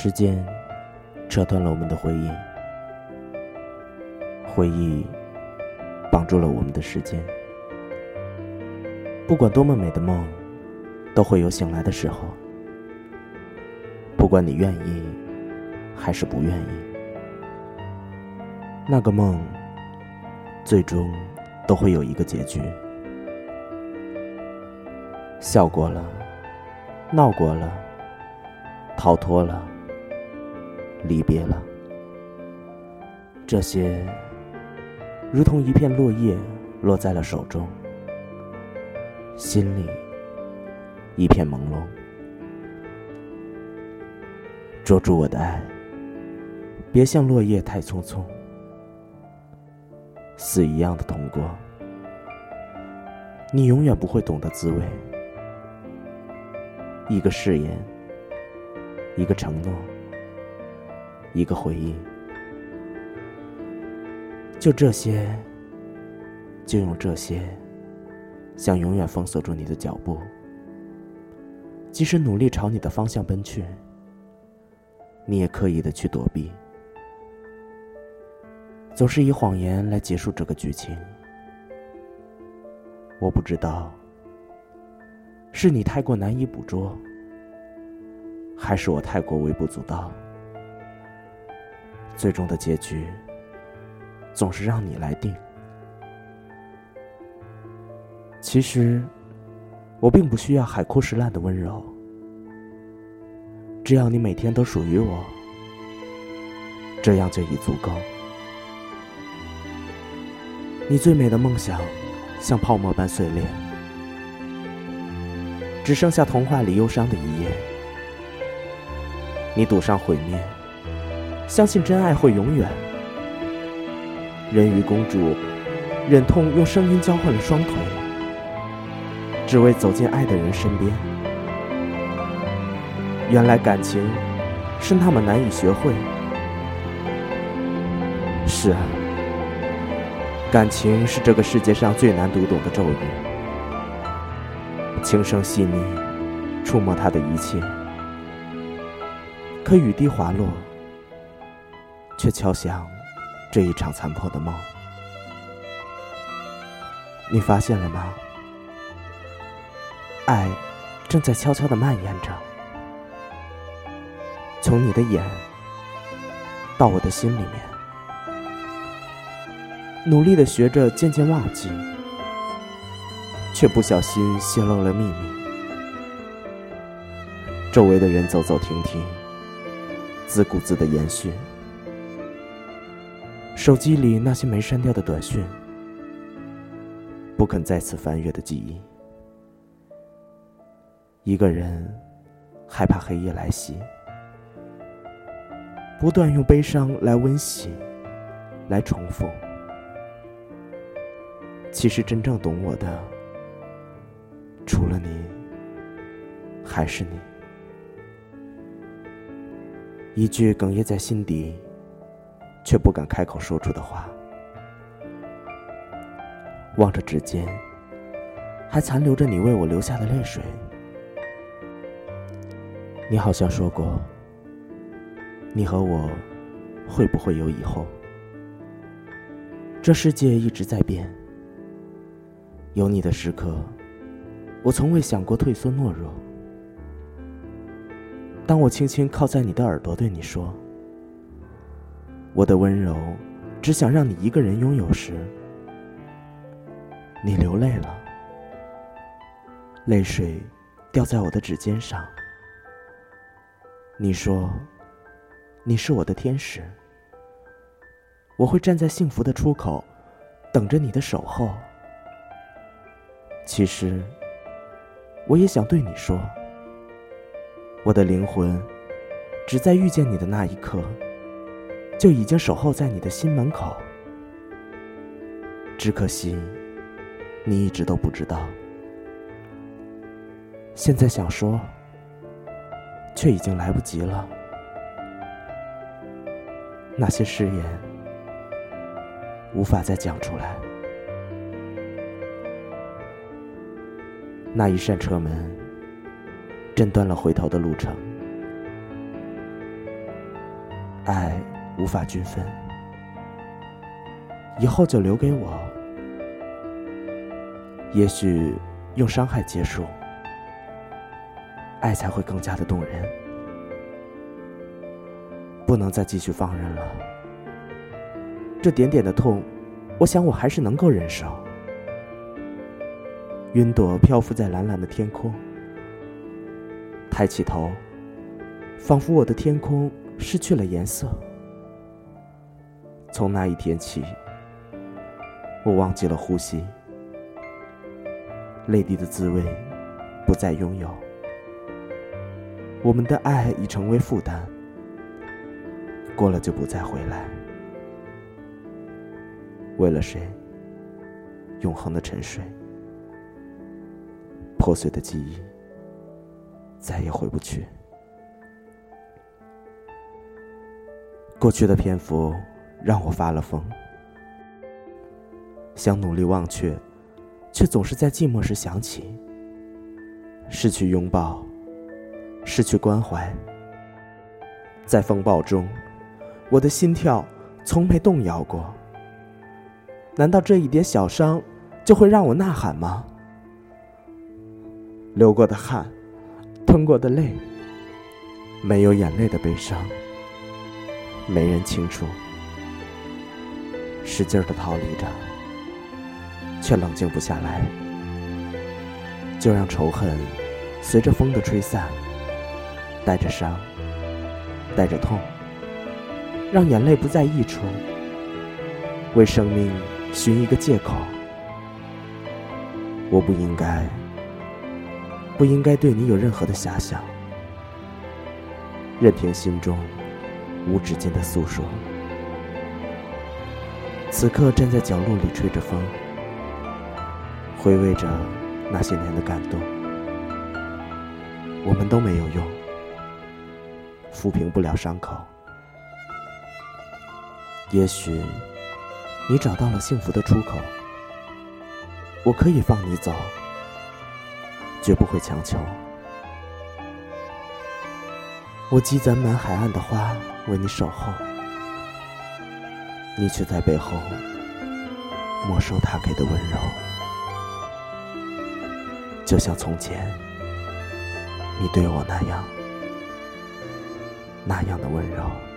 时间扯断了我们的回忆，回忆绑住了我们的时间。不管多么美的梦，都会有醒来的时候。不管你愿意还是不愿意，那个梦最终都会有一个结局。笑过了，闹过了，逃脱了，离别了，这些如同一片落叶落在了手中，心里一片朦胧。捉住我的爱，别像落叶太匆匆，死一样的痛过，你永远不会懂得滋味。一个誓言，一个承诺，一个回忆，就这些，就用这些，想永远封锁住你的脚步。即使努力朝你的方向奔去。你也刻意的去躲避，总是以谎言来结束这个剧情。我不知道，是你太过难以捕捉，还是我太过微不足道。最终的结局，总是让你来定。其实，我并不需要海枯石烂的温柔。只要你每天都属于我，这样就已足够。你最美的梦想，像泡沫般碎裂，只剩下童话里忧伤的一页。你赌上毁灭，相信真爱会永远。人鱼公主忍痛用声音交换了双腿，只为走进爱的人身边。原来感情是那么难以学会。是啊，感情是这个世界上最难读懂的咒语。轻声细腻，触摸他的一切，可雨滴滑落，却敲响这一场残破的梦。你发现了吗？爱正在悄悄的蔓延着。从你的眼到我的心里面，努力的学着渐渐忘记，却不小心泄露了秘密。周围的人走走停停，自顾自的延续。手机里那些没删掉的短讯，不肯再次翻阅的记忆。一个人害怕黑夜来袭。不断用悲伤来温习，来重复。其实真正懂我的，除了你，还是你。一句哽咽在心底，却不敢开口说出的话。望着指尖，还残留着你为我流下的泪水。你好像说过。你和我会不会有以后？这世界一直在变，有你的时刻，我从未想过退缩懦弱。当我轻轻靠在你的耳朵对你说：“我的温柔，只想让你一个人拥有时”，你流泪了，泪水掉在我的指尖上。你说。你是我的天使，我会站在幸福的出口，等着你的守候。其实，我也想对你说，我的灵魂，只在遇见你的那一刻，就已经守候在你的心门口。只可惜，你一直都不知道。现在想说，却已经来不及了。那些誓言无法再讲出来。那一扇车门震断了回头的路程。爱无法均分，以后就留给我。也许用伤害结束，爱才会更加的动人。不能再继续放任了，这点点的痛，我想我还是能够忍受。云朵漂浮在蓝蓝的天空，抬起头，仿佛我的天空失去了颜色。从那一天起，我忘记了呼吸，泪滴的滋味不再拥有，我们的爱已成为负担，过了就不再回来。为了谁？永恒的沉睡。破碎的记忆，再也回不去。过去的篇幅让我发了疯，想努力忘却，却总是在寂寞时想起。失去拥抱，失去关怀，在风暴中，我的心跳从没动摇过。难道这一点小伤，就会让我呐喊吗？流过的汗，吞过的泪，没有眼泪的悲伤，没人清楚。使劲的逃离着，却冷静不下来。就让仇恨随着风的吹散，带着伤，带着痛，让眼泪不再溢出，为生命寻一个借口。我不应该。不应该对你有任何的遐想，任凭心中无止境的诉说。此刻站在角落里吹着风，回味着那些年的感动。我们都没有用，抚平不了伤口。也许你找到了幸福的出口，我可以放你走。绝不会强求。我积攒满海岸的花为你守候，你却在背后没收他给的温柔，就像从前你对我那样，那样的温柔。